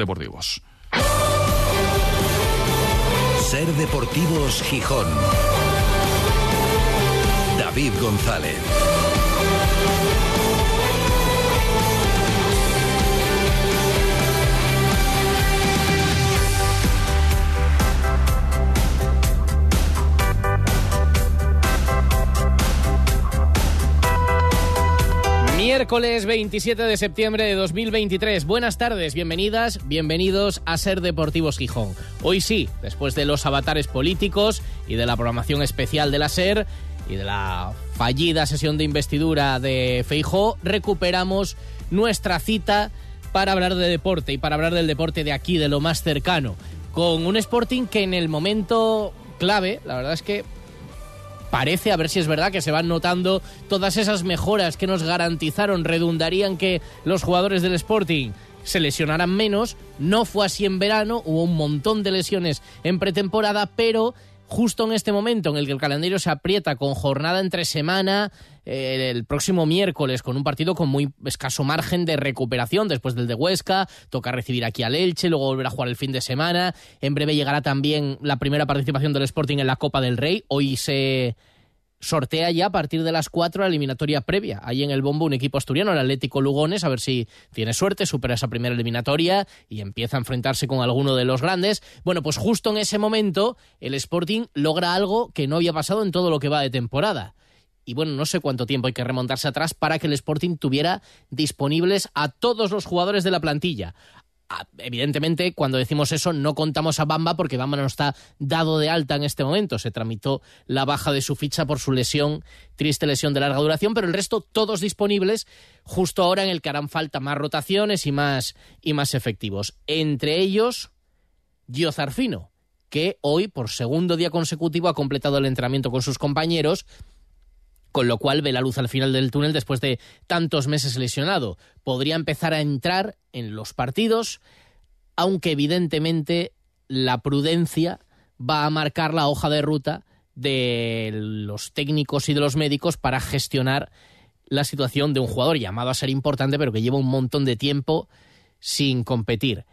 Deportivos. Ser Deportivos Gijón. David González. Miércoles 27 de septiembre de 2023. Buenas tardes, bienvenidas, bienvenidos a Ser Deportivos Gijón. Hoy sí, después de los avatares políticos y de la programación especial de la SER y de la fallida sesión de investidura de Feijó, recuperamos nuestra cita para hablar de deporte y para hablar del deporte de aquí, de lo más cercano, con un Sporting que en el momento clave, la verdad es que parece, a ver si es verdad, que se van notando todas esas mejoras que nos garantizaron, redundarían que los jugadores del Sporting se lesionaran menos. No fue así en verano, hubo un montón de lesiones en pretemporada, pero justo en este momento en el que el calendario se aprieta con jornada entre semana, eh, el próximo miércoles con un partido con muy escaso margen de recuperación después del de Huesca, toca recibir aquí al Elche, luego volver a jugar el fin de semana, en breve llegará también la primera participación del Sporting en la Copa del Rey, hoy se sortea ya a partir de las 4 la eliminatoria previa. Ahí en el bombo un equipo asturiano, el Atlético Lugones, a ver si tiene suerte, supera esa primera eliminatoria y empieza a enfrentarse con alguno de los grandes. Bueno, pues justo en ese momento el Sporting logra algo que no había pasado en todo lo que va de temporada. Y bueno, no sé cuánto tiempo hay que remontarse atrás para que el Sporting tuviera disponibles a todos los jugadores de la plantilla. Ah, evidentemente, cuando decimos eso, no contamos a Bamba porque Bamba no está dado de alta en este momento. Se tramitó la baja de su ficha por su lesión, triste lesión de larga duración, pero el resto todos disponibles justo ahora en el que harán falta más rotaciones y más, y más efectivos. Entre ellos, Gio Zarfino, que hoy, por segundo día consecutivo, ha completado el entrenamiento con sus compañeros con lo cual ve la luz al final del túnel después de tantos meses lesionado. Podría empezar a entrar en los partidos, aunque evidentemente la prudencia va a marcar la hoja de ruta de los técnicos y de los médicos para gestionar la situación de un jugador llamado a ser importante, pero que lleva un montón de tiempo sin competir.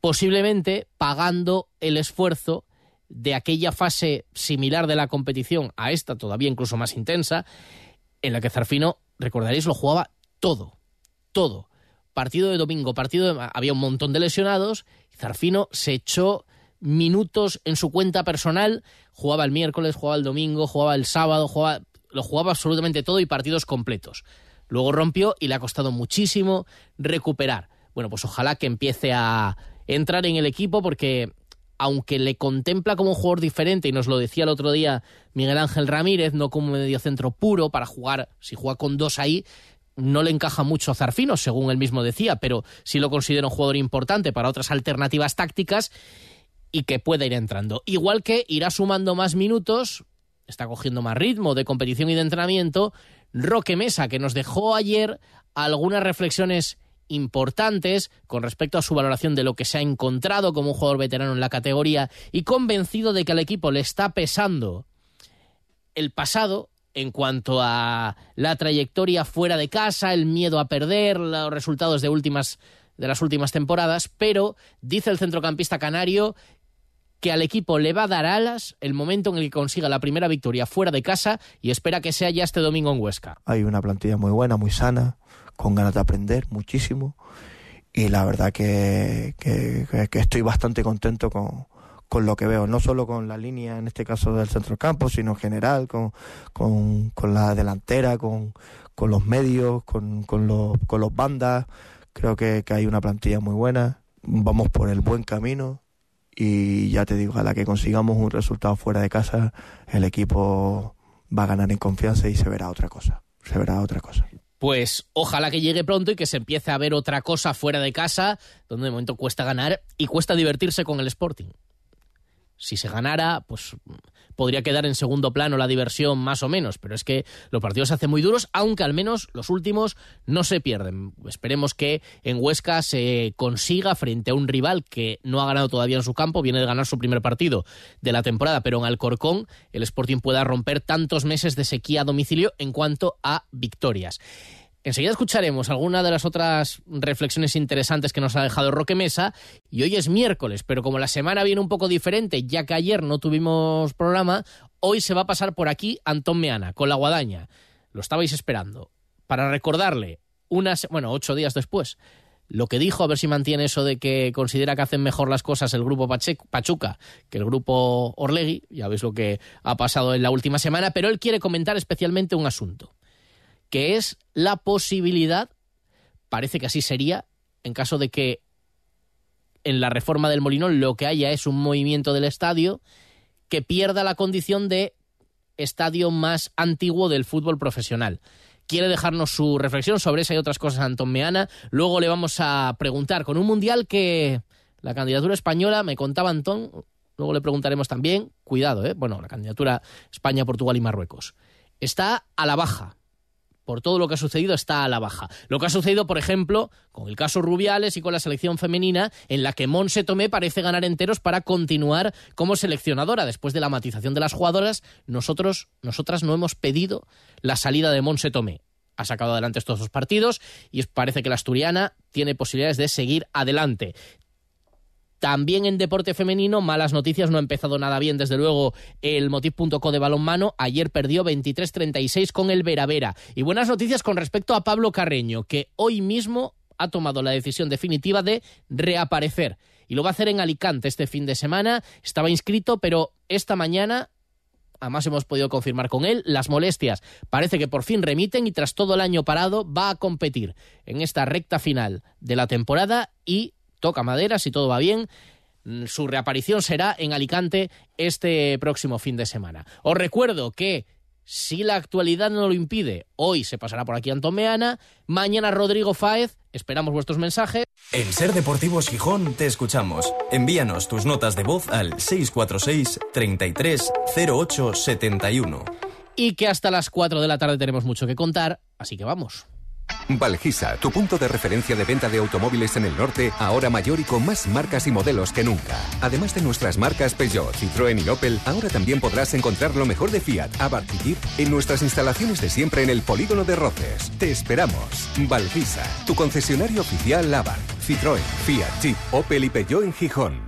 Posiblemente pagando el esfuerzo de aquella fase similar de la competición a esta, todavía incluso más intensa, en la que Zarfino, recordaréis, lo jugaba todo, todo. Partido de domingo, partido de... había un montón de lesionados, y Zarfino se echó minutos en su cuenta personal, jugaba el miércoles, jugaba el domingo, jugaba el sábado, jugaba, lo jugaba absolutamente todo y partidos completos. Luego rompió y le ha costado muchísimo recuperar. Bueno, pues ojalá que empiece a entrar en el equipo porque aunque le contempla como un jugador diferente, y nos lo decía el otro día Miguel Ángel Ramírez, no como medio centro puro para jugar, si juega con dos ahí, no le encaja mucho a Zarfino, según él mismo decía, pero sí lo considera un jugador importante para otras alternativas tácticas y que pueda ir entrando. Igual que irá sumando más minutos, está cogiendo más ritmo de competición y de entrenamiento, Roque Mesa, que nos dejó ayer algunas reflexiones importantes con respecto a su valoración de lo que se ha encontrado como un jugador veterano en la categoría y convencido de que al equipo le está pesando el pasado en cuanto a la trayectoria fuera de casa, el miedo a perder, los resultados de últimas de las últimas temporadas, pero dice el centrocampista canario que al equipo le va a dar alas el momento en el que consiga la primera victoria fuera de casa y espera que sea ya este domingo en Huesca. Hay una plantilla muy buena, muy sana, con ganas de aprender muchísimo. Y la verdad que, que, estoy bastante contento con, con, lo que veo, no solo con la línea, en este caso del centro campo, sino en general, con, con, con la delantera, con, con los medios, con, con, los, con los bandas. Creo que, que hay una plantilla muy buena, vamos por el buen camino. Y ya te digo, a la que consigamos un resultado fuera de casa, el equipo va a ganar en confianza y se verá otra cosa, se verá otra cosa pues ojalá que llegue pronto y que se empiece a ver otra cosa fuera de casa, donde de momento cuesta ganar y cuesta divertirse con el Sporting. Si se ganara, pues podría quedar en segundo plano la diversión más o menos, pero es que los partidos se hacen muy duros, aunque al menos los últimos no se pierden. Esperemos que en Huesca se consiga frente a un rival que no ha ganado todavía en su campo, viene de ganar su primer partido de la temporada, pero en Alcorcón el Sporting pueda romper tantos meses de sequía a domicilio en cuanto a victorias. Enseguida escucharemos alguna de las otras reflexiones interesantes que nos ha dejado Roque Mesa. Y hoy es miércoles, pero como la semana viene un poco diferente, ya que ayer no tuvimos programa, hoy se va a pasar por aquí Antón Meana, con la guadaña. Lo estabais esperando. Para recordarle, unas, bueno, ocho días después, lo que dijo, a ver si mantiene eso de que considera que hacen mejor las cosas el grupo Pachuca que el grupo Orlegui, ya veis lo que ha pasado en la última semana, pero él quiere comentar especialmente un asunto, que es la posibilidad, parece que así sería, en caso de que en la reforma del Molinón lo que haya es un movimiento del estadio que pierda la condición de estadio más antiguo del fútbol profesional quiere dejarnos su reflexión sobre esa y otras cosas Antón Meana. Luego le vamos a preguntar con un mundial que la candidatura española, me contaba Antón, luego le preguntaremos también, cuidado, ¿eh? bueno, la candidatura España, Portugal y Marruecos, está a la baja. Por todo lo que ha sucedido está a la baja. Lo que ha sucedido, por ejemplo, con el caso Rubiales y con la selección femenina, en la que Monse Tomé parece ganar enteros para continuar como seleccionadora. Después de la matización de las jugadoras, nosotros, nosotras no hemos pedido la salida de Monse Tomé ha sacado adelante estos dos partidos y parece que la asturiana tiene posibilidades de seguir adelante. También en deporte femenino, malas noticias, no ha empezado nada bien, desde luego, el Motiv.co de balonmano. Ayer perdió 23-36 con el Veravera. Y buenas noticias con respecto a Pablo Carreño, que hoy mismo ha tomado la decisión definitiva de reaparecer. Y lo va a hacer en Alicante este fin de semana. Estaba inscrito, pero esta mañana además hemos podido confirmar con él, las molestias parece que por fin remiten y tras todo el año parado va a competir en esta recta final de la temporada y toca madera si todo va bien. Su reaparición será en Alicante este próximo fin de semana. Os recuerdo que si la actualidad no lo impide, hoy se pasará por aquí Antomeana, mañana Rodrigo Fáez, esperamos vuestros mensajes. En Ser Deportivos Gijón te escuchamos. Envíanos tus notas de voz al 646 33 08 71. Y que hasta las 4 de la tarde tenemos mucho que contar, así que vamos. Valgisa, tu punto de referencia de venta de automóviles en el norte, ahora mayor y con más marcas y modelos que nunca. Además de nuestras marcas Peugeot, Citroën y Opel, ahora también podrás encontrar lo mejor de Fiat, Abarth y en nuestras instalaciones de siempre en el Polígono de Roces. Te esperamos. Valgisa, tu concesionario oficial Abarth, Citroën, Fiat, Jeep, Opel y Peugeot en Gijón.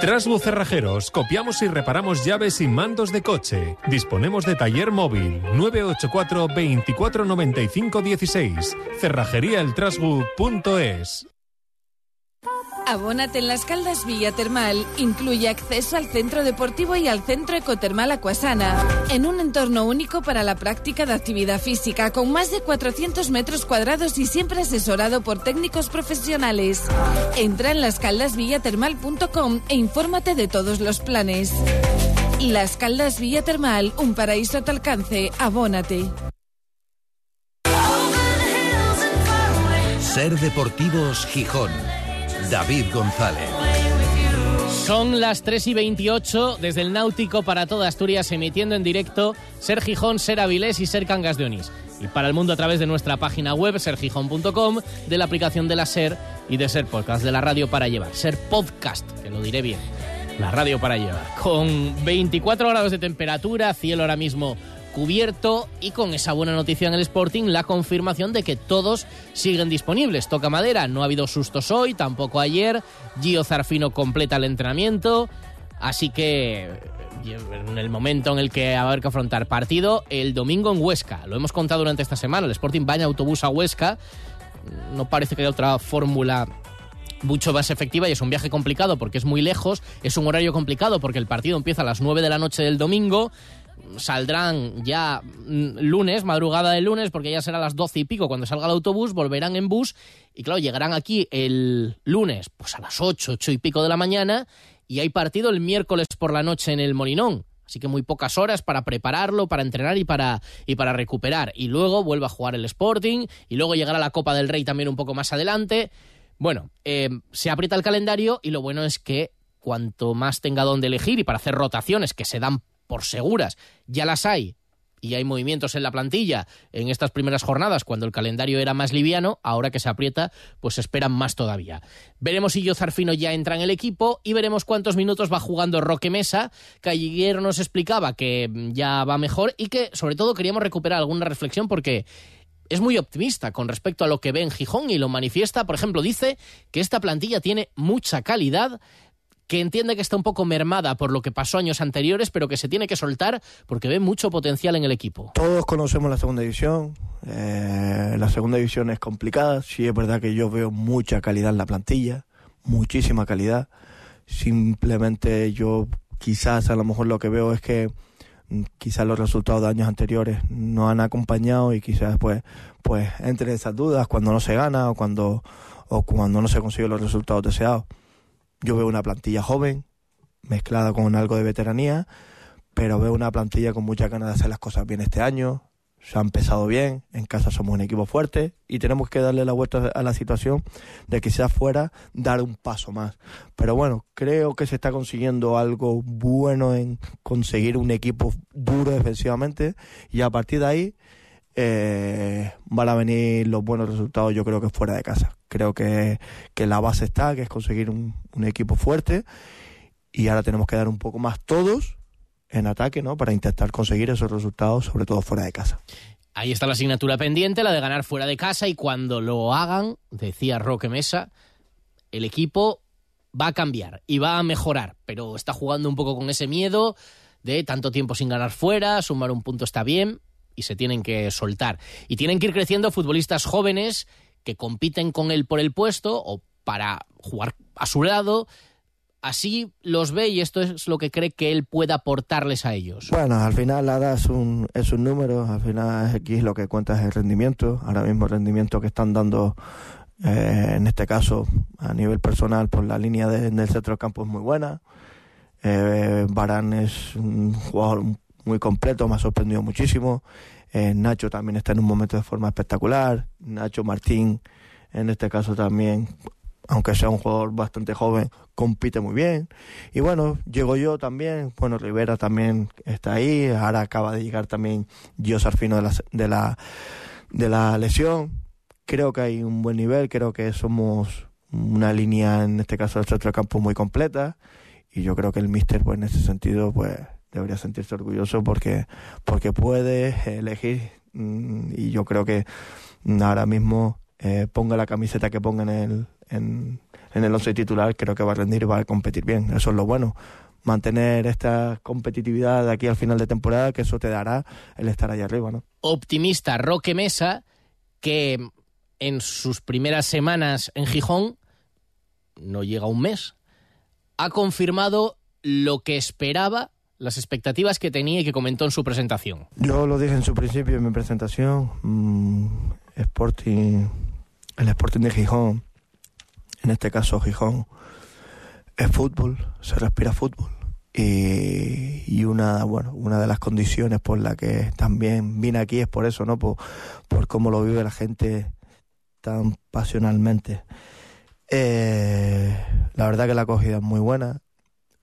Trasbu Cerrajeros, copiamos y reparamos llaves y mandos de coche. Disponemos de taller móvil 984 24 95 16. Cerrajeríaeltrasbu.es. Abónate en Las Caldas Villa Termal. Incluye acceso al centro deportivo y al centro ecotermal Acuasana. En un entorno único para la práctica de actividad física, con más de 400 metros cuadrados y siempre asesorado por técnicos profesionales. Entra en lascaldasvillatermal.com e infórmate de todos los planes. Las Caldas Villa Termal, un paraíso a tu alcance. Abónate. Ser Deportivos Gijón. David González. Son las 3 y 28 desde el Náutico para toda Asturias, emitiendo en directo Ser Gijón, Ser Avilés y Ser Cangas de Onís. Y para el mundo a través de nuestra página web, sergijón.com, de la aplicación de la Ser y de Ser Podcast, de la radio para llevar. Ser Podcast, que lo diré bien. La radio para llevar. Con 24 grados de temperatura, cielo ahora mismo cubierto y con esa buena noticia en el Sporting, la confirmación de que todos siguen disponibles. Toca madera, no ha habido sustos hoy, tampoco ayer. Gio Zarfino completa el entrenamiento, así que en el momento en el que va a haber que afrontar partido, el domingo en Huesca. Lo hemos contado durante esta semana, el Sporting va autobús a Huesca. No parece que haya otra fórmula mucho más efectiva y es un viaje complicado porque es muy lejos, es un horario complicado porque el partido empieza a las 9 de la noche del domingo saldrán ya mm, lunes, madrugada de lunes, porque ya será las doce y pico cuando salga el autobús, volverán en bus y claro, llegarán aquí el lunes, pues a las ocho, ocho y pico de la mañana y hay partido el miércoles por la noche en el Molinón. Así que muy pocas horas para prepararlo, para entrenar y para, y para recuperar. Y luego vuelve a jugar el Sporting y luego llegará la Copa del Rey también un poco más adelante. Bueno, eh, se aprieta el calendario y lo bueno es que cuanto más tenga donde elegir y para hacer rotaciones que se dan por seguras, ya las hay y hay movimientos en la plantilla en estas primeras jornadas cuando el calendario era más liviano, ahora que se aprieta, pues esperan más todavía. Veremos si Zarfino ya entra en el equipo y veremos cuántos minutos va jugando Roque Mesa, que ayer nos explicaba que ya va mejor y que sobre todo queríamos recuperar alguna reflexión porque es muy optimista con respecto a lo que ve en Gijón y lo manifiesta. Por ejemplo, dice que esta plantilla tiene mucha calidad, que entiende que está un poco mermada por lo que pasó años anteriores, pero que se tiene que soltar porque ve mucho potencial en el equipo. Todos conocemos la segunda división. Eh, la segunda división es complicada. Sí, es verdad que yo veo mucha calidad en la plantilla, muchísima calidad. Simplemente yo quizás a lo mejor lo que veo es que mm, quizás los resultados de años anteriores no han acompañado y quizás pues pues entre esas dudas cuando no se gana o cuando o cuando no se consiguen los resultados deseados. Yo veo una plantilla joven, mezclada con algo de veteranía, pero veo una plantilla con muchas ganas de hacer las cosas bien este año. Se ha empezado bien, en casa somos un equipo fuerte y tenemos que darle la vuelta a la situación de que sea fuera dar un paso más. Pero bueno, creo que se está consiguiendo algo bueno en conseguir un equipo duro defensivamente y a partir de ahí eh, van a venir los buenos resultados yo creo que fuera de casa. Creo que, la base está, que es conseguir un, equipo fuerte y ahora tenemos que dar un poco más todos en ataque, ¿no? Para intentar conseguir esos resultados, sobre todo fuera de casa. Ahí está la asignatura pendiente, la de ganar fuera de casa y cuando lo hagan, decía Roque Mesa, el equipo va a cambiar y va a mejorar, pero está jugando un poco con ese miedo de tanto tiempo sin ganar fuera, sumar un punto está bien, y se tienen que soltar. Y tienen que ir creciendo futbolistas jóvenes que compiten con él por el puesto o para jugar a su lado. Así los ve y esto es lo que cree que él pueda aportarles a ellos. Bueno, al final la es un, es un número, al final aquí lo que cuenta es el rendimiento. Ahora mismo el rendimiento que están dando, eh, en este caso a nivel personal, por la línea del centro del campo es muy buena. Eh, es un jugador muy completo, me ha sorprendido muchísimo. Eh, Nacho también está en un momento de forma espectacular. Nacho Martín, en este caso también, aunque sea un jugador bastante joven, compite muy bien. Y bueno, llego yo también, bueno, Rivera también está ahí, ahora acaba de llegar también Gio Sarfino de la, de la, de la lesión. Creo que hay un buen nivel, creo que somos una línea, en este caso del centro de campo, muy completa. Y yo creo que el míster, pues en ese sentido, pues debería sentirse orgulloso porque, porque puede elegir mm, y yo creo que ahora mismo eh, ponga la camiseta que ponga en el, en, el once titular, creo que va a rendir y va a competir bien. Eso es lo bueno. Mantener esta competitividad de aquí al final de temporada, que eso te dará el estar allá arriba, ¿no? Optimista Roque Mesa, que en sus primeras semanas en Gijón, no llega un mes, ha confirmado lo que esperaba las expectativas que tenía y que comentó en su presentación. Yo lo dije en su principio, en mi presentación, mm, Sporting, el Sporting de Gijón, en este caso Gijón, es fútbol, se respira fútbol. Y, una bueno una de las condiciones por la que también vine aquí es por eso no por, por cómo lo vive la gente tan pasionalmente eh, la verdad que la acogida es muy buena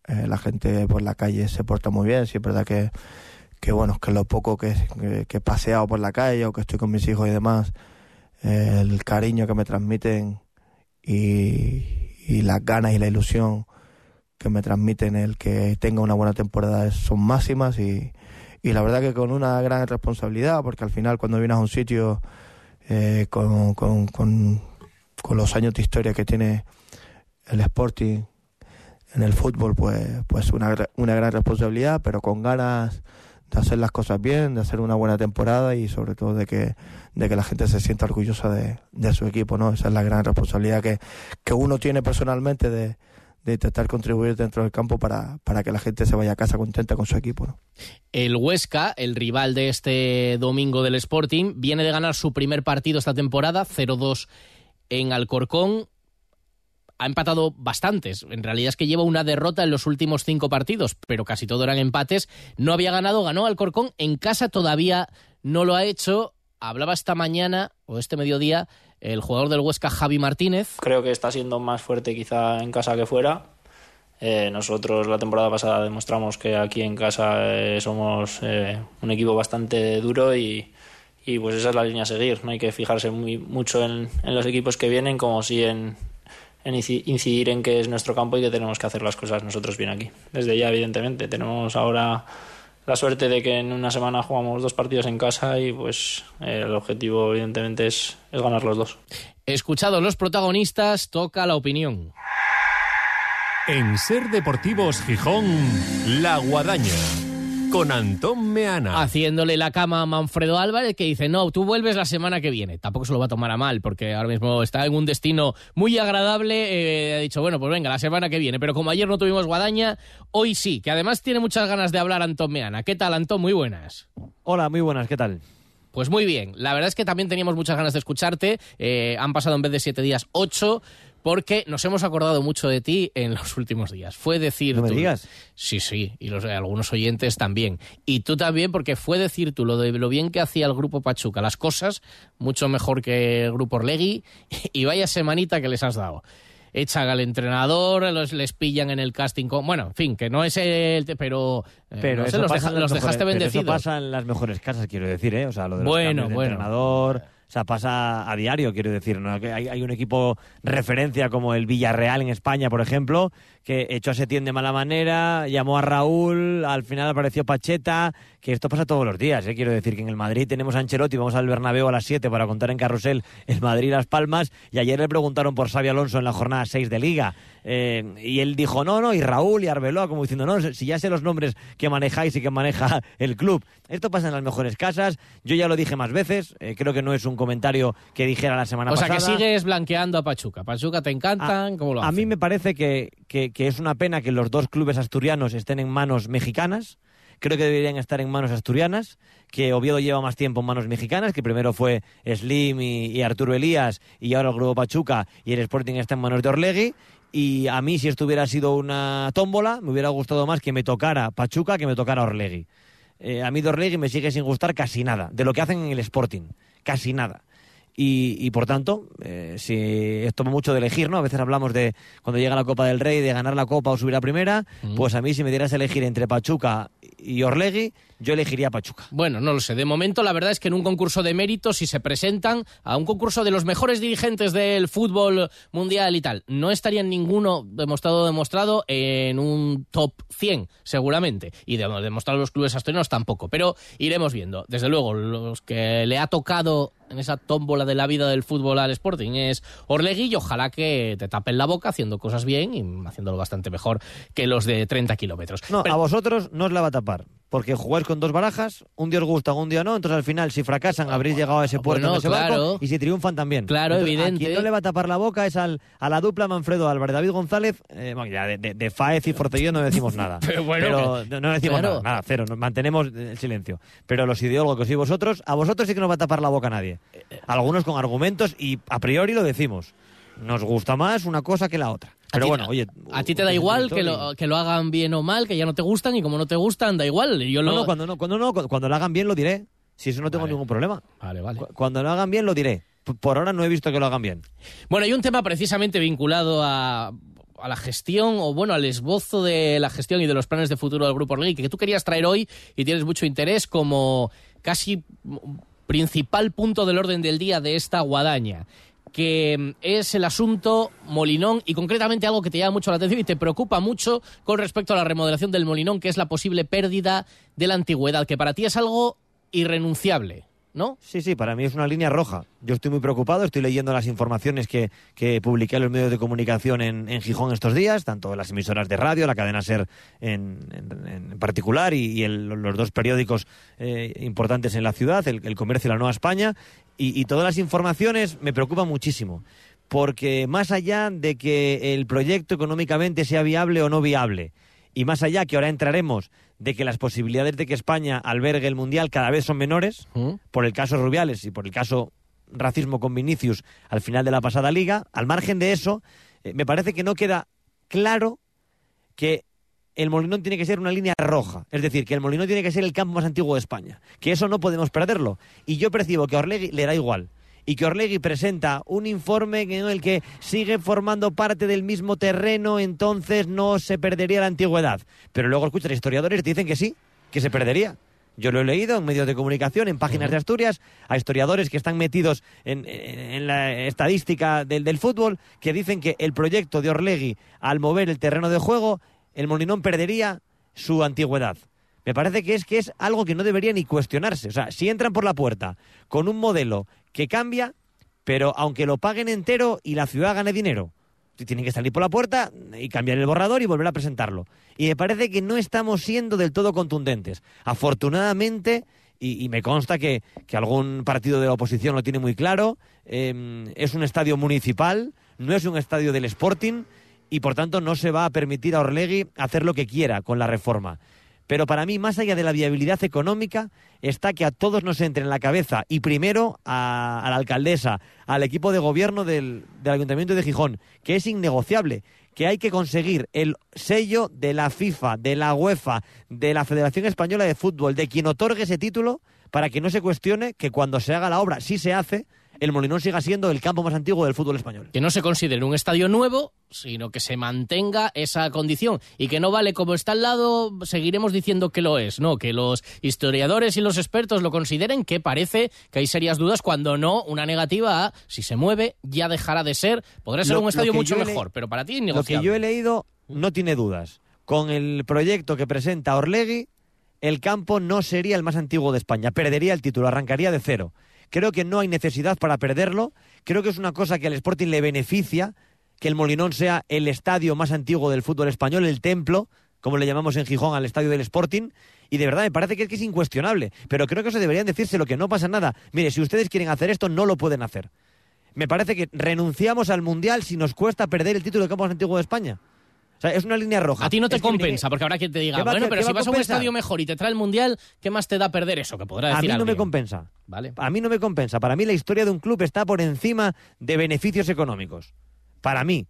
eh, la gente por la calle se porta muy bien, sí es verdad que, que bueno, que lo poco que, que, he paseado por la calle o que estoy con mis hijos y demás, eh, el cariño que me transmiten y, y las ganas y la ilusión que me transmiten el que tenga una buena temporada son máximas y, y la verdad que con una gran responsabilidad, porque al final cuando vienes a un sitio eh, con, con, con, con, los años de historia que tiene el Sporting, en el fútbol pues, pues una, una gran responsabilidad, pero con ganas de hacer las cosas bien, de hacer una buena temporada y sobre todo de que, de que la gente se sienta orgullosa de, de su equipo, ¿no? Esa es la gran responsabilidad que, que uno tiene personalmente de, de intentar contribuir dentro del campo para, para que la gente se vaya a casa contenta con su equipo. El Huesca, el rival de este domingo del Sporting, viene de ganar su primer partido esta temporada, 0-2 en Alcorcón. Ha empatado bastantes. En realidad es que lleva una derrota en los últimos cinco partidos, pero casi todo eran empates. No había ganado, ganó Alcorcón. En casa todavía no lo ha hecho. Hablaba esta mañana o este mediodía el jugador del Huesca, Javi Martínez. Creo que está siendo más fuerte quizá en casa que fuera. Eh, nosotros la temporada pasada demostramos que aquí en casa eh, somos eh, un equipo bastante duro y, y, pues esa es la línea a seguir. No hay que fijarse muy, mucho en, en los equipos que vienen como si en, en incidir en que es nuestro campo y que tenemos que hacer las cosas nosotros bien aquí. Desde ya, evidentemente, tenemos ahora la suerte de que en una semana jugamos dos partidos en casa y pues eh, el objetivo evidentemente es, es ganar los dos. Escuchados los protagonistas, toca la opinión. En Ser Deportivos Gijón, La Guadaña con Antón Meana. Haciéndole la cama a Manfredo Álvarez, que dice, no, tú vuelves la semana que viene. Tampoco se lo va a tomar a mal, porque ahora mismo está en un destino muy agradable. Eh, ha dicho, bueno, pues venga, la semana que viene. Pero como ayer no tuvimos guadaña, hoy sí, que además tiene muchas ganas de hablar Antón Meana. ¿Qué tal, Antón? Muy buenas. Hola, muy buenas, ¿qué tal? Pues muy bien. La verdad es que también teníamos muchas ganas de escucharte. Eh, han pasado en vez de siete días, ocho porque nos hemos acordado mucho de ti en los últimos días. Fue decir ¿No me tú, digas? Sí, sí, y los, algunos oyentes también. Y tú también, porque fue decir tú lo de lo bien que hacía el grupo Pachuca, las cosas mucho mejor que el grupo Orlegui, y vaya semanita que les has dado. Echan al entrenador, los, les pillan en el casting. Con, bueno, en fin, que no es el. Pero, eh, Pero no sé, los, deja- dejaste mejores- pero bendecidos. Eso pasa en las mejores casas, quiero decir, ¿eh? O sea, lo de los Bueno, de bueno. entrenador, sea, pasa a diario, quiero decir, ¿no? Hay, un equipo referencia como el Villarreal en España, por ejemplo, que echó a Setién de mala manera, llamó a Raúl, al final apareció Pacheta, que esto pasa todos los días, ¿eh? quiero decir que en el Madrid tenemos a Ancelotti, vamos al Bernabéu a las 7 para contar en carrusel el Madrid y Las Palmas, y ayer le preguntaron por Xavi Alonso en la jornada 6 de Liga, eh, y él dijo, no, no, y Raúl y Arbeloa, como diciendo, no, si ya sé los nombres que manejáis y que maneja el club. Esto pasa en las mejores casas, yo ya lo dije más veces, eh, creo que no es un comentario que dijera la semana O sea, pasada. que sigues blanqueando a Pachuca. Pachuca te encantan, ¿cómo lo A hacen? mí me parece que, que- que es una pena que los dos clubes asturianos estén en manos mexicanas. Creo que deberían estar en manos asturianas, que Oviedo lleva más tiempo en manos mexicanas, que primero fue Slim y, y Arturo Elías y ahora el Grupo Pachuca y el Sporting está en manos de Orlegui. Y a mí, si esto hubiera sido una tómbola, me hubiera gustado más que me tocara Pachuca que me tocara Orlegui. Eh, a mí de Orlegui me sigue sin gustar casi nada, de lo que hacen en el Sporting, casi nada. Y, y, por tanto, eh, si esto mucho de elegir, ¿no? A veces hablamos de cuando llega la Copa del Rey, de ganar la Copa o subir a primera, pues a mí si me dieras a elegir entre Pachuca y Orlegui, yo elegiría Pachuca. Bueno, no lo sé. De momento, la verdad es que en un concurso de méritos, si se presentan a un concurso de los mejores dirigentes del fútbol mundial y tal, no estarían ninguno demostrado demostrado en un top 100, seguramente. Y de, demostrado los clubes asturianos tampoco. Pero iremos viendo. Desde luego, los que le ha tocado en esa tómbola de la vida del fútbol al Sporting es Orlegui y ojalá que te tapen la boca haciendo cosas bien y haciéndolo bastante mejor que los de 30 kilómetros. No, Pero- a vosotros no os la va a tapar, porque jugáis con dos barajas, un día os gusta, un día no, entonces al final si fracasan habréis llegado a ese puerto, Bueno, en ese claro. barco, y si triunfan también. Claro, Entonces, evidente. A quien no le va a tapar la boca es al, a la dupla Manfredo Álvarez, David González, eh, bueno, ya de, de, de Faez y Fortellón no decimos nada. Pero bueno, Pero no, decimos claro. nada, nada, cero, nos mantenemos el silencio. Pero los ideólogos y vosotros, a vosotros sí que no va a tapar la boca nadie. Algunos con argumentos y a priori lo decimos. Nos gusta más una cosa que la otra. Pero ti- bueno, oye. A ti te da igual que lo, que lo hagan bien o mal, que ya no te gustan y como no te gustan, da igual. Yo No, lo... no, cuando no, cuando no, cuando lo hagan bien lo diré. Si eso no tengo Vale. ningún problema. Vale, vale. Cu- Cuando lo hagan bien lo diré. Por ahora no he visto que lo hagan bien. Bueno, hay un tema precisamente vinculado a, a la gestión, o bueno, al esbozo de la gestión y de los planes de futuro del Grupo Orlegui, que tú querías traer hoy y tienes mucho interés como casi principal punto del orden del día de esta guadaña que es el asunto Molinón y concretamente algo que te llama mucho la atención y te preocupa mucho con respecto a la remodelación del Molinón, que es la posible pérdida de la antigüedad, que para ti es algo irrenunciable, ¿no? Sí, sí, para mí es una línea roja. Yo estoy muy preocupado, estoy leyendo las informaciones que, que publiqué en los medios de comunicación en, en Gijón estos días, tanto las emisoras de radio, la cadena SER en, en- particular y, los dos periódicos eh, importantes en la ciudad, el, el Comercio y la Nueva España, y, y todas las informaciones me preocupan muchísimo. porque más allá de que el proyecto económicamente sea viable o no viable, y más allá que ahora entraremos de que las posibilidades de que España albergue el Mundial cada vez son menores, por el caso Rubiales y por el caso racismo con Vinicius al final de la pasada liga, al margen de eso, eh, me parece que no queda claro que el Molinón tiene que ser una línea roja. Es decir, que el Molinón tiene que ser el campo más antiguo de España. Que eso no podemos perderlo. Y yo percibo que a Orlegui le da igual. Y que Orlegui presenta un informe en el que sigue formando parte del mismo terreno, entonces no se perdería la antigüedad. Pero luego escuchas historiadores y dicen que sí, que se perdería. Yo lo he leído en medios de comunicación, en páginas de Asturias, a historiadores que están metidos en, en la estadística del, del, fútbol, que dicen que el proyecto de Orlegui, al mover el terreno de juego, el Molinón perdería su antigüedad. Me parece que es que es algo que no debería ni cuestionarse. O sea, si entran por la puerta con un modelo que cambia, pero aunque lo paguen entero y la ciudad gane dinero, tienen que salir por la puerta y cambiar el borrador y volver a presentarlo. Y me parece que no estamos siendo del todo contundentes. Afortunadamente, y, me consta que, que, algún partido de la oposición lo tiene muy claro, eh, es un estadio municipal, no es un estadio del Sporting y por tanto no se va a permitir a Orlegui hacer lo que quiera con la reforma. Pero para mí, más allá de la viabilidad económica, está que a todos nos entre en la cabeza, y primero a, la alcaldesa, al equipo de gobierno del, del Ayuntamiento de Gijón, que es innegociable, que hay que conseguir el sello de la FIFA, de la UEFA, de la Federación Española de Fútbol, de quien otorgue ese título, para que no se cuestione que cuando se haga la obra, si se hace, el Molinón siga siendo el campo más antiguo del fútbol español. Que no se considere un estadio nuevo, sino que se mantenga esa condición y que no vale como está al lado, seguiremos diciendo que lo es, no, que los historiadores y los expertos lo consideren, que parece que hay serias dudas cuando no una negativa a si se mueve ya dejará de ser, podrá ser Lo- un estadio mucho le- mejor, pero para ti es Lo que negociable. yo he leído no tiene dudas. Con el proyecto que presenta Orlegui, el campo no sería el más antiguo de España. Perdería el título, arrancaría de cero. Creo que no hay necesidad para perderlo. Creo que es una cosa que al Sporting le beneficia que el Molinón sea el estadio más antiguo del fútbol español, el templo, como le llamamos en Gijón al estadio del Sporting. Y de verdad me parece que es, incuestionable. Pero creo que eso deberían decirse lo que no pasa nada. Mire, si ustedes quieren hacer esto, no lo pueden hacer. Me parece que renunciamos al Mundial si nos cuesta perder el título de campo más antiguo de España. O sea, es una línea roja. A ti no te Es que ni- compensa, porque habrá quien te diga, ¿Qué va- bueno, pero si va a vas a un estadio mejor y te trae el Mundial, ¿qué más te da perder eso? Que podrá A decir mí no me compensa. Vale. A mí no me compensa. Para mí la historia de un club está por encima de beneficios económicos. Para mí.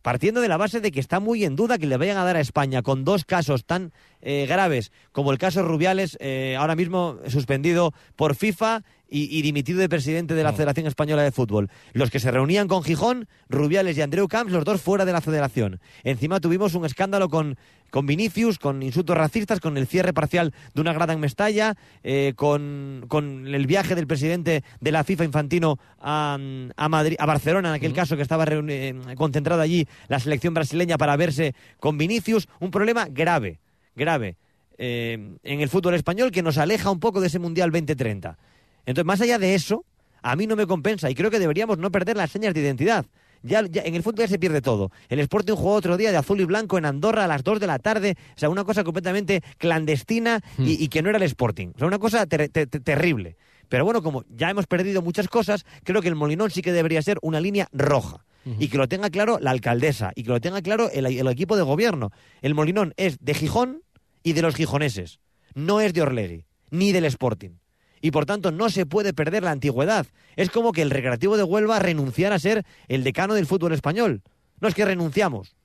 Partiendo de la base de que está muy en duda que le vayan a dar a España con dos casos tan eh, graves como el caso Rubiales, eh, ahora mismo suspendido por FIFA y, y dimitido de presidente de la Federación Española de Fútbol. Los que se reunían con Gijón, Rubiales y Andreu Camps, los dos fuera de la federación. Encima tuvimos un escándalo con, con Vinicius, con insultos racistas, con el cierre parcial de una grada en Mestalla, eh, con, con el viaje del presidente de la FIFA Infantino a, a, Madrid, a Barcelona, en aquel caso que estaba eh, concentrada allí la selección brasileña para verse con Vinicius. Un problema grave, grave eh, en el fútbol español que nos aleja un poco de ese Mundial 2030. Entonces, más allá de eso, a mí no me compensa y creo que deberíamos no perder las señas de identidad. Ya, ya- en el fútbol ya se pierde todo. El Sporting jugó otro día de azul y blanco en Andorra a las 2 de la tarde. O sea, una cosa completamente clandestina y, y que no era el Sporting. O sea, una cosa ter- ter- ter- terrible. Pero bueno, como ya hemos perdido muchas cosas, creo que el Molinón sí que debería ser una línea roja. Y que lo tenga claro la alcaldesa y que lo tenga claro el, el equipo de gobierno. El Molinón es de Gijón y de los gijoneses. No es de Orlegui, ni del Sporting. Y por tanto no se puede perder la antigüedad. Es como que el Recreativo de Huelva renunciara a ser el decano del fútbol español. No es que renunciamos.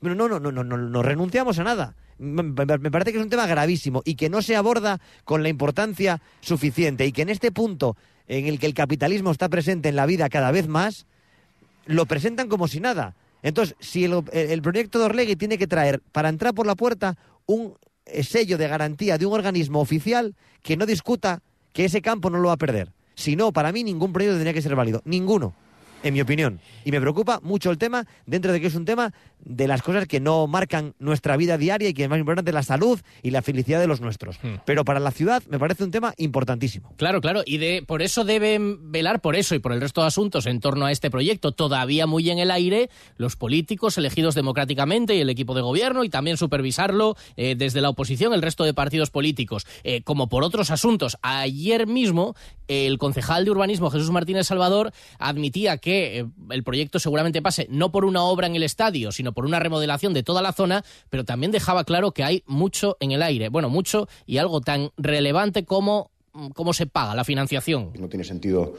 No, no, no, no, no, no renunciamos a nada. Me, parece que es un tema gravísimo y que no se aborda con la importancia suficiente y que en este punto en el que el capitalismo está presente en la vida cada vez más, lo presentan como si nada. Entonces, si el, el proyecto de Orlegui tiene que traer para entrar por la puerta un eh, sello de garantía de un organismo oficial que no discuta que ese campo no lo va a perder. Si no, para mí ningún proyecto tendría que ser válido. Ninguno, en mi opinión. Y me preocupa mucho el tema, dentro de que es un tema de las cosas que no marcan nuestra vida diaria y que es más importante la salud y la felicidad de los nuestros. Pero para la ciudad me parece un tema importantísimo. Claro, claro, y de, por eso deben velar por eso y por el resto de asuntos en torno a este proyecto, todavía muy en el aire, los políticos elegidos democráticamente y el equipo de gobierno y también supervisarlo eh, desde la oposición el resto de partidos políticos, Eh, como por otros asuntos. Ayer mismo el concejal de urbanismo Jesús Martínez Salvador admitía que que eh, el proyecto seguramente pase no por una obra en el estadio, sino por una remodelación de toda la zona, pero también dejaba claro que hay mucho en el aire. Bueno, mucho y algo tan relevante como mm, cómo se paga la financiación. No tiene sentido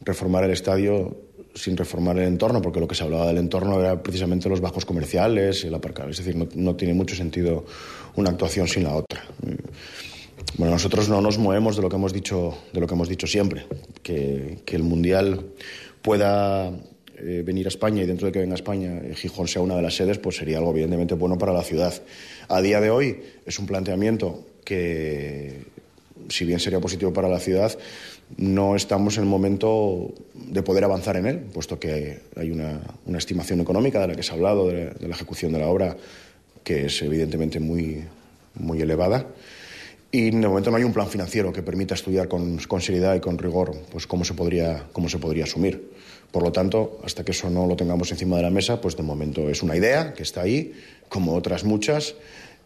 reformar el estadio sin reformar el entorno, porque lo que se hablaba del entorno era precisamente los bajos comerciales y el aparcar. Es decir, no, no tiene mucho sentido una actuación sin la otra. Bueno, nosotros no nos movemos de lo que hemos dicho, de lo que hemos dicho siempre, que, que el Mundial pueda eh, venir a España y dentro de que venga a España eh, Gijón sea una de las sedes, pues sería algo evidentemente bueno para la ciudad. A día de hoy es un planteamiento que, si bien sería positivo para la ciudad, no estamos en el momento de poder avanzar en él, puesto que hay una, estimación económica de la que se ha hablado, de, de, la ejecución de la obra, que es evidentemente muy, muy elevada. Y de momento no hay un plan financiero que permita estudiar con, con seriedad y con rigor pues, cómo, se podría, cómo se podría asumir. Por lo tanto, hasta que eso no lo tengamos encima de la mesa, pues de momento es una idea que está ahí, como otras muchas,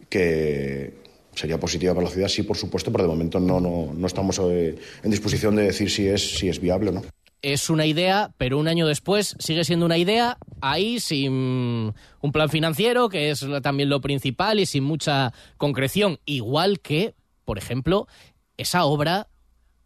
que sería positiva para la ciudad, sí, por supuesto, pero de momento no, no, no estamos eh, en disposición de decir si es, si es viable o no. Es una idea, pero un año después sigue siendo una idea, ahí sin un plan financiero, que es también lo principal, y sin mucha concreción, igual que por ejemplo, esa obra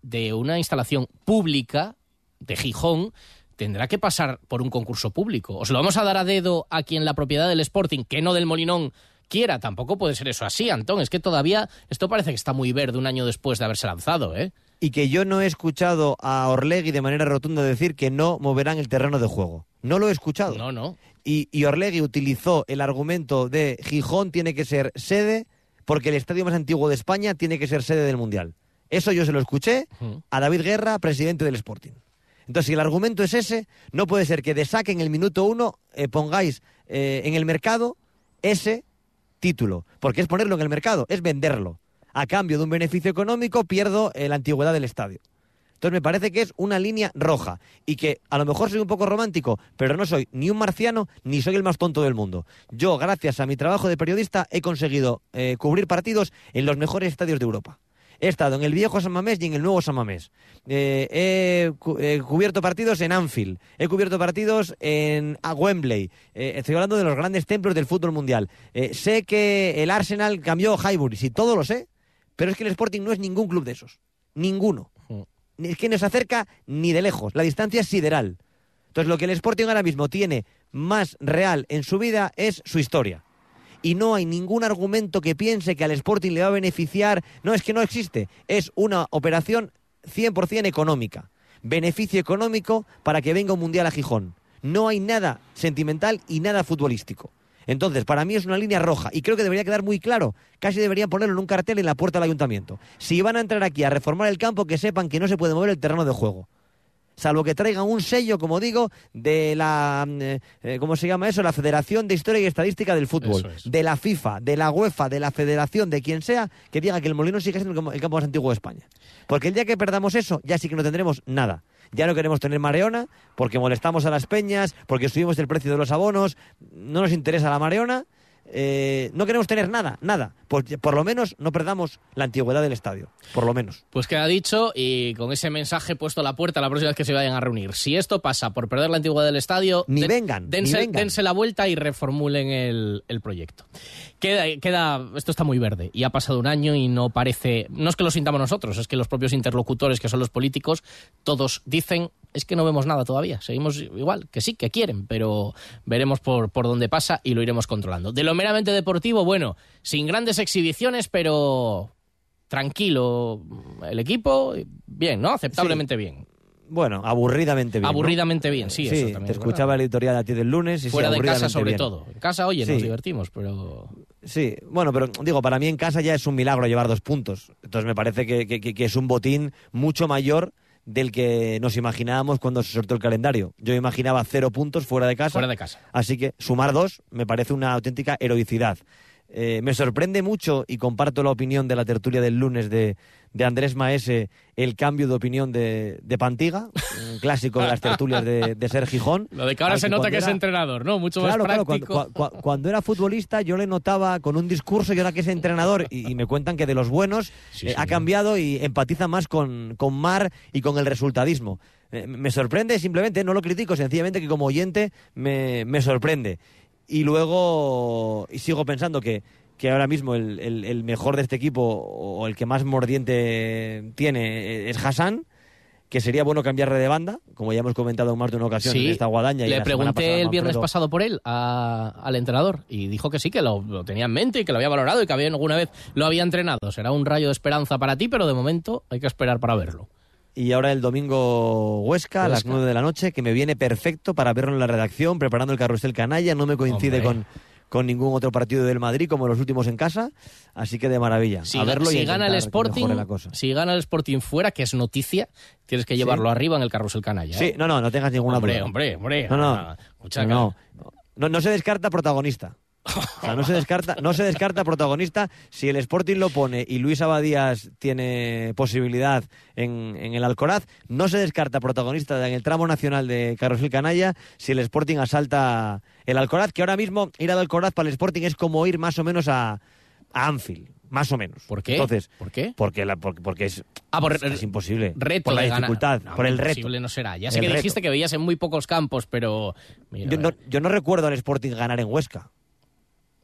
de una instalación pública de Gijón tendrá que pasar por un concurso público. ¿Os lo vamos a dar a dedo a quien la propiedad del Sporting, que no del Molinón, quiera? Tampoco puede ser eso así, Antón. Es que todavía esto parece que está muy verde un año después de haberse lanzado, ¿eh? Y que yo no he escuchado a Orlegui de manera rotunda decir que no moverán el terreno de juego. No lo he escuchado. No, no. Y, y Orlegui utilizó el argumento de Gijón tiene que ser sede porque el estadio más antiguo de España tiene que ser sede del Mundial. Eso yo se lo escuché a David Guerra, presidente del Sporting. Entonces, si el argumento es ese, no puede ser que de saque en el minuto uno eh, pongáis eh, en el mercado ese título, porque es ponerlo en el mercado, es venderlo. A cambio de un beneficio económico pierdo eh, la antigüedad del estadio. Entonces me parece que es una línea roja y que a lo mejor soy un poco romántico, pero no soy ni un marciano ni soy el más tonto del mundo. Yo, gracias a mi trabajo de periodista, he conseguido eh, cubrir partidos en los mejores estadios de Europa. He estado en el viejo San Mamés y en el nuevo San Mamés. Eh, he, he, cubierto partidos en Anfield. He cubierto partidos en Wembley. Eh, estoy hablando de los grandes templos del fútbol mundial. Eh, sé que el Arsenal cambió Highbury. Sí, todo lo sé. Pero es que el Sporting no es ningún club de esos. Ninguno es que no se acerca ni de lejos. La distancia es sideral. Entonces, lo que el Sporting ahora mismo tiene más real en su vida es su historia. Y no hay ningún argumento que piense que al Sporting le va a beneficiar. No, es que no existe. Es una operación 100% económica. Beneficio económico para que venga un mundial a Gijón. No hay nada sentimental y nada futbolístico. Entonces, para mí es una línea roja y creo que debería quedar muy claro. Casi deberían ponerlo en un cartel en la puerta del ayuntamiento. Si van a entrar aquí a reformar el campo, que sepan que no se puede mover el terreno de juego. Salvo que traigan un sello, como digo, de la. Eh, ¿Cómo se llama eso? La Federación de Historia y Estadística del Fútbol. Es. De la FIFA, de la UEFA, de la Federación, de quien sea, que diga que el Molino sigue siendo el campo más antiguo de España. Porque el día que perdamos eso, ya sí que no tendremos nada ya no queremos tener mareona porque molestamos a las peñas, porque subimos el precio de los abonos, no nos interesa la mareona eh, no queremos tener nada, nada. Pues por lo menos no perdamos la antigüedad del estadio, por lo menos. Pues queda dicho y con ese mensaje puesto a la puerta la próxima vez que se vayan a reunir. Si esto pasa por perder la antigüedad del estadio, ni vengan, dense, ni vengan. dense, la vuelta y reformulen el, el proyecto. Queda, queda, esto está muy verde y ha pasado un año y no parece, no es que lo sintamos nosotros, es que los propios interlocutores que son los políticos, todos dicen es que no vemos nada todavía. Seguimos igual, que sí, que quieren, pero veremos por, por dónde pasa y lo iremos controlando. De lo meramente deportivo, bueno, sin grandes exhibiciones, pero tranquilo el equipo, bien, ¿no? Aceptablemente sí. bien. Bueno, aburridamente bien. Aburridamente ¿no? bien, sí. sí eso también te escuchaba el editorial a ti del lunes y Fuera sí, de casa, sobre bien. todo. En casa, oye, nos divertimos, pero. Sí, bueno, pero digo, para mí en casa ya es un milagro llevar dos puntos. Entonces me parece que, que, que es un botín mucho mayor del que nos imaginábamos cuando se sorteó el calendario. Yo imaginaba cero puntos fuera de casa. Fuera de casa. Así que sumar dos me parece una auténtica heroicidad. Eh, me sorprende mucho, y comparto la opinión de la tertulia del lunes de, de Andrés Maese, el cambio de opinión de, de Pantiga, un clásico de las tertulias de, de Ser Gijón. Lo de que ahora se nota que cuando es entrenador, ¿no? Mucho Claro, más claro, práctico. cuando, cua- cua- cuando era futbolista yo le notaba con un discurso y ahora que es entrenador y, y me cuentan que de los buenos Sí, eh, sí. ha cambiado y empatiza más con, con Mar y con el resultadismo. Eh, me sorprende simplemente, no lo critico, sencillamente que como oyente me, me sorprende. Y luego y sigo pensando que, que ahora mismo el, el- el mejor de este equipo o el que más mordiente tiene eh, es Hassan que sería bueno cambiarle de banda, como ya hemos comentado en más de una ocasión Sí, en esta guadaña. le pasada pregunté el viernes pasado por él a- al entrenador y dijo que sí, que lo, lo tenía en mente y que lo había valorado y que había alguna vez lo había entrenado. Será un rayo de esperanza para ti, pero de momento hay que esperar para verlo. Y ahora el domingo Huesca, a las Huesca. 9 de la noche, que me viene perfecto para verlo en la redacción, preparando el carrusel canalla. No me coincide Hombre. con, con ningún otro partido del Madrid, como los últimos en casa. Así que de maravilla. Si, a verlo si y gana el Sporting, la cosa. si gana el Sporting fuera, que es noticia, tienes que llevarlo Sí. arriba en el carrusel canalla. Sí, ¿eh? no, no, no tengas ninguna hombre, duda. hombre, hombre. No, no. ah, no. No, no se descarta protagonista. O sea, no se descarta, no se descarta protagonista si el Sporting lo pone y Luis Abadías tiene posibilidad en, en el Alcoraz. No se descarta protagonista en el tramo nacional de Carrusel Canalla si el Sporting asalta el Alcoraz, que ahora mismo ir al Alcoraz para el Sporting es como ir más o menos a, a Anfield, más o menos. ¿Por qué? Entonces, ¿Por qué? Porque, la, porque, porque es, Ah, por es imposible. Reto por la dificultad, No, por el reto. imposible no será. Ya sé El que reto. dijiste que veías en muy pocos campos, pero... mira, Yo no, yo no recuerdo al Sporting ganar en Huesca.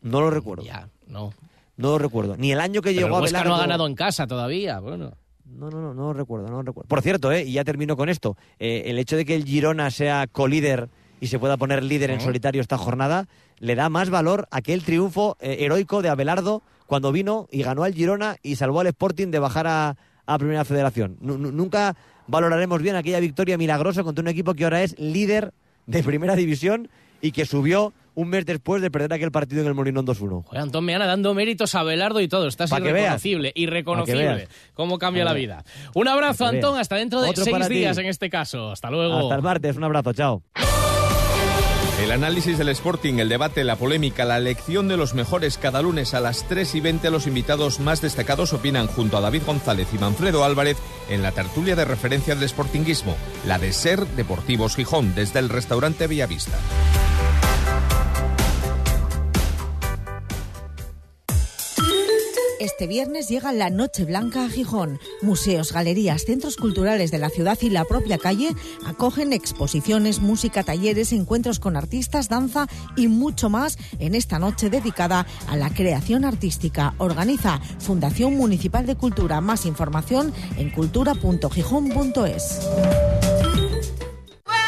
No lo recuerdo. Ya, no. No lo recuerdo. Ni el año que Pero llegó el a no ha ganado en casa todavía. Bueno, No, no, no, no lo recuerdo, no lo recuerdo. Por cierto, eh, y ya termino con esto, eh, el hecho de que el Girona sea colíder y se pueda poner líder en solitario esta jornada, le da más valor a aquel triunfo eh, heroico de Abelardo cuando vino y ganó al Girona y salvó al Sporting de bajar a, a Primera Federación. Nu- nu- nunca valoraremos bien aquella victoria milagrosa contra un equipo que ahora es líder de Primera División y que subió un mes después de perder aquel partido en el Molinón 2-1. Joder, Antón Meana dando méritos a Belardo y todo. Estás Pa' irreconocible, irreconocible. Cómo cambia la vida. Un abrazo, Antón. Hasta dentro de Otro seis ti. días en este caso. Hasta luego. Hasta el martes, un abrazo, chao. El análisis del Sporting, el debate, la polémica, la elección de los mejores cada lunes a las 3 y 20 los invitados más destacados opinan junto a David González y Manfredo Álvarez en la tertulia de referencia del Sportinguismo, la de Ser Deportivos Gijón, desde el restaurante Bellavista. Este viernes llega la Noche Blanca a Gijón. Museos, galerías, centros culturales de la ciudad y la propia calle acogen exposiciones, música, talleres, encuentros con artistas, danza y mucho más en esta noche dedicada a la creación artística. Organiza Fundación Municipal de Cultura. Más información en cultura.gijón.es.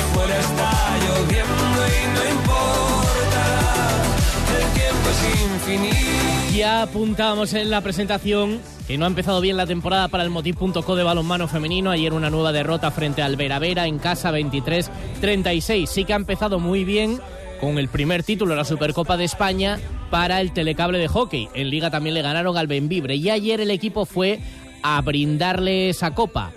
fuera está lloviendo y no importa. El tiempo es infinito. Ya apuntábamos en la presentación que no ha empezado bien la temporada para el Motiv.co de balonmano femenino. Ayer una nueva derrota frente al Veravera en casa 23-36. Sí que ha empezado muy bien con el primer título la Supercopa de España para el telecable de hockey. En Liga también le ganaron al Benvibre. Y ayer el equipo fue a brindarle esa copa.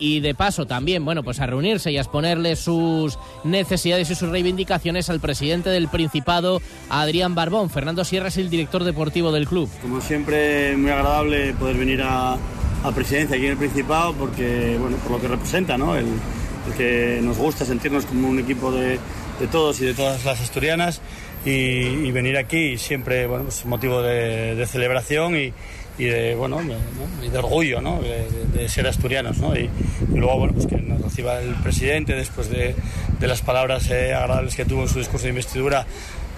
Y de paso también, bueno, pues a reunirse y a exponerle sus necesidades y sus reivindicaciones al presidente del Principado, Adrián Barbón. Fernando Sierra es el director deportivo del club. Como siempre, muy agradable poder venir a, a presidencia aquí en el Principado porque, bueno, por lo que representa, ¿no? El, el que nos gusta sentirnos como un equipo de, de todos y de todas las asturianas y, y venir aquí siempre, bueno, pues motivo de, de celebración y, y de, bueno, y de orgullo ¿no? de, ser asturianos. ¿no? Y, luego bueno, pues que nos reciba el presidente después de, las palabras eh, agradables que tuvo en su discurso de investidura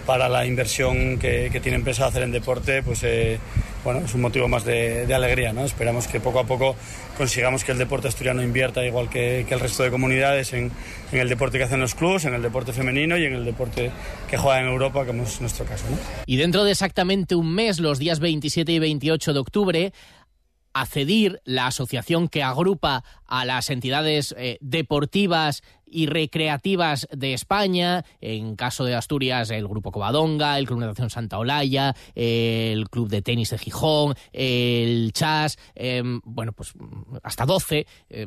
para la inversión que, que tienen pensado hacer en deporte, pues eh, bueno, es un motivo más de, alegría. ¿no? Esperamos que poco a poco consigamos que el deporte asturiano invierta igual que, el resto de comunidades en, en, el deporte que hacen los clubes, en el deporte femenino y en el deporte que juega en Europa, como es nuestro caso. ¿no? Y dentro de exactamente un mes, los días 27 y 28 de octubre, ACEDIR, la asociación que agrupa a las entidades eh, deportivas y recreativas de España, en caso de Asturias el Grupo Covadonga, el Club Natación Santa Olaya, el Club de Tenis de Gijón, el Chas, eh, bueno, pues hasta 12, eh,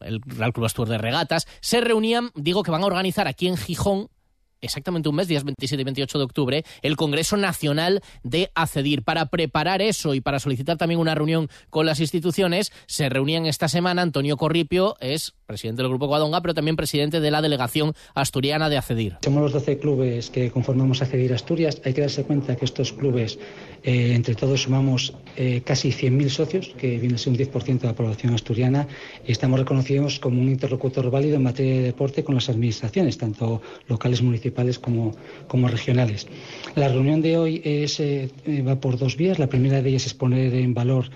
el Real Club Astur de Regatas, se reunían, digo que van a organizar aquí en Gijón exactamente un mes, días 27 y 28 de octubre, el Congreso Nacional de ACEDIR. Para preparar eso y para solicitar también una reunión con las instituciones, se reunían esta semana. Antonio Corripio es presidente del Grupo Guadonga, pero también presidente de la delegación asturiana de ACEDIR. Somos los 12 clubes que conformamos ACEDIR Asturias. Hay que darse cuenta que estos clubes, eh, entre todos, sumamos eh, casi 100.000 socios, que viene a ser un 10% de la población asturiana, y estamos reconocidos como un interlocutor válido en materia de deporte con las administraciones, tanto locales, municipales como, como regionales. La reunión de hoy es, eh, va por dos vías. La primera de ellas es poner en valor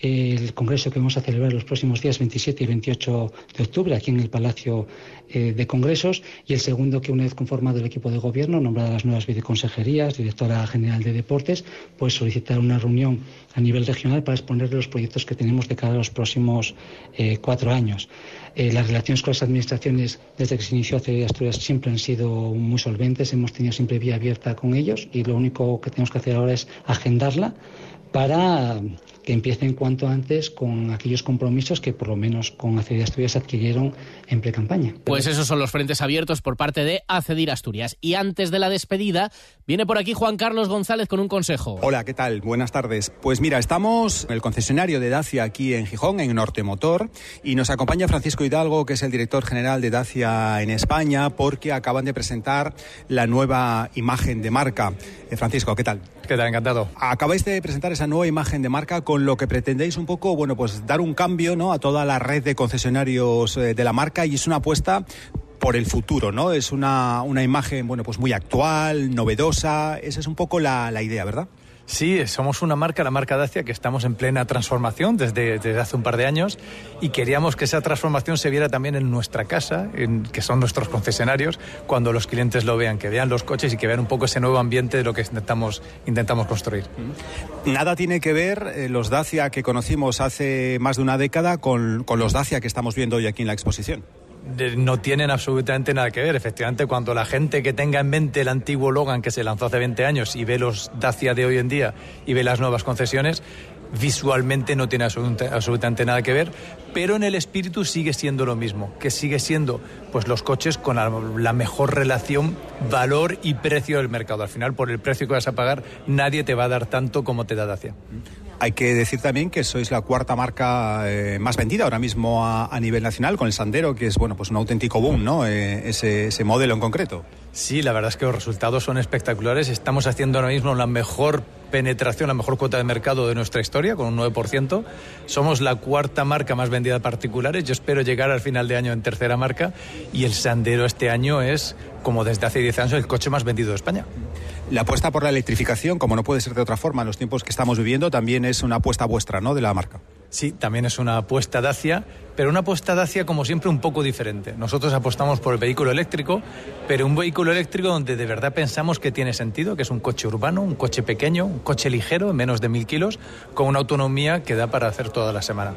el congreso que vamos a celebrar los próximos días 27 y 28 de octubre aquí en el Palacio eh, de Congresos y el segundo que una vez conformado el equipo de gobierno, nombrada las nuevas viceconsejerías, directora general de deportes, pues solicitar una reunión a nivel regional para exponer los proyectos que tenemos de cara a los próximos eh, cuatro años. Eh, las relaciones con las administraciones desde que se inició hace Asturias siempre han sido muy solventes, hemos tenido siempre vía abierta con ellos y lo único que tenemos que hacer ahora es agendarla para que empiecen cuanto antes con aquellos compromisos que por lo menos con Acedir Asturias adquirieron en pre-campaña. Pues esos son los frentes abiertos por parte de Acedir Asturias. Y antes de la despedida, viene por aquí Juan Carlos González con un consejo. Hola, ¿qué tal? Buenas tardes. Pues mira, estamos en el concesionario de Dacia aquí en Gijón, en Norte Motor, y nos acompaña Francisco Hidalgo, que es el director general de Dacia en España, porque acaban de presentar la nueva imagen de marca. Eh, Francisco, ¿qué tal? ¿Qué tal? Encantado. Acabáis de presentar esa nueva imagen de marca con lo que pretendéis un poco, bueno, pues dar un cambio, ¿no? A toda la red de concesionarios eh, de la marca y es una apuesta por el futuro, ¿no? Es una, una imagen, bueno, pues muy actual, novedosa. Esa es un poco la, la idea, ¿verdad? Sí, somos una marca, la marca Dacia, que estamos en plena transformación desde, hace un par de años y queríamos que esa transformación se viera también en nuestra casa, en, que son nuestros concesionarios, cuando los clientes lo vean, que vean los coches y que vean un poco ese nuevo ambiente de lo que intentamos, intentamos construir. Nada tiene que ver eh, los Dacia que conocimos hace más de una década con, con los Dacia que estamos viendo hoy aquí en la exposición no tienen absolutamente nada que ver. Efectivamente, cuando la gente que tenga en mente el antiguo Logan que se lanzó hace 20 años y ve los Dacia de hoy en día y ve las nuevas concesiones, visualmente no tiene absolutamente nada que ver, pero en el espíritu sigue siendo lo mismo, que sigue siendo pues los coches con la, la, mejor relación valor y precio del mercado. Al final, por el precio que vas a pagar, nadie te va a dar tanto como te da Dacia. Hay que decir también que sois la cuarta marca eh, más vendida ahora mismo a, a, nivel nacional con el Sandero, que es bueno pues un auténtico boom, ¿no? Eh, ese, ese modelo en concreto. Sí, la verdad es que los resultados son espectaculares. Estamos haciendo ahora mismo la mejor penetración, la mejor cuota de mercado de nuestra historia, con un 9%. Somos la cuarta marca más vendida de particulares. Yo espero llegar al final de año en tercera marca. Y el Sandero este año es, como desde hace 10 años, el coche más vendido de España. La apuesta por la electrificación, como no puede ser de otra forma en los tiempos que estamos viviendo, también es una apuesta vuestra, ¿no?, de la marca. Sí, también es una apuesta Dacia, pero una apuesta Dacia como siempre un poco diferente. Nosotros apostamos por el vehículo eléctrico, pero un vehículo eléctrico donde de verdad pensamos que tiene sentido, que es un coche urbano, un coche pequeño, un coche ligero, menos de mil kilos, con una autonomía que da para hacer toda la semana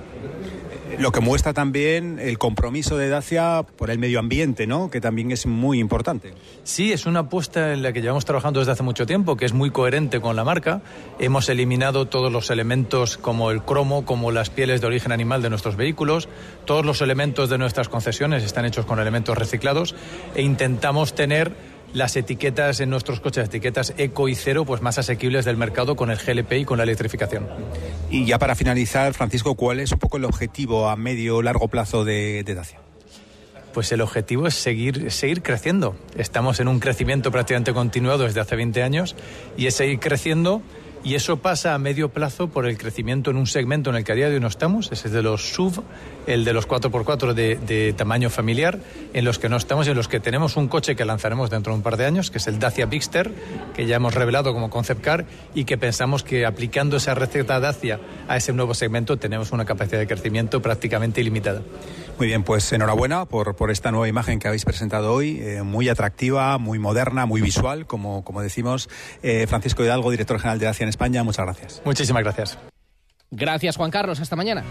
lo que muestra también el compromiso de Dacia por el medio ambiente, ¿no? Que también es muy importante. Sí, es una apuesta en la que llevamos trabajando desde hace mucho tiempo, que es muy coherente con la marca. Hemos eliminado todos los elementos como el cromo, como las pieles de origen animal de nuestros vehículos. Todos los elementos de nuestras concesiones están hechos con elementos reciclados e intentamos tener las etiquetas en nuestros coches, etiquetas eco y cero, pues más asequibles del mercado con el GLP y con la electrificación. Y ya para finalizar, Francisco, ¿cuál es un poco el objetivo a medio o largo plazo de, de Dacia? Pues el objetivo es seguir, seguir creciendo. Estamos en un crecimiento prácticamente continuado desde hace 20 años y es seguir creciendo Y eso pasa a medio plazo por el crecimiento en un segmento en el que a día de hoy no estamos, es de los SUV, el de los 4x4 de, de tamaño familiar, en los que no estamos y en los que tenemos un coche que lanzaremos dentro de un par de años, que es el Dacia Bigster, que ya hemos revelado como concept car y que pensamos que aplicando esa receta Dacia a ese nuevo segmento tenemos una capacidad de crecimiento prácticamente ilimitada. Muy bien, pues enhorabuena por, por esta nueva imagen que habéis presentado hoy, eh, muy atractiva, muy moderna, muy visual, como, como decimos. Eh, Francisco Hidalgo, director general de Dacia España, muchas gracias. Muchísimas gracias. Gracias, Juan Carlos. Hasta mañana.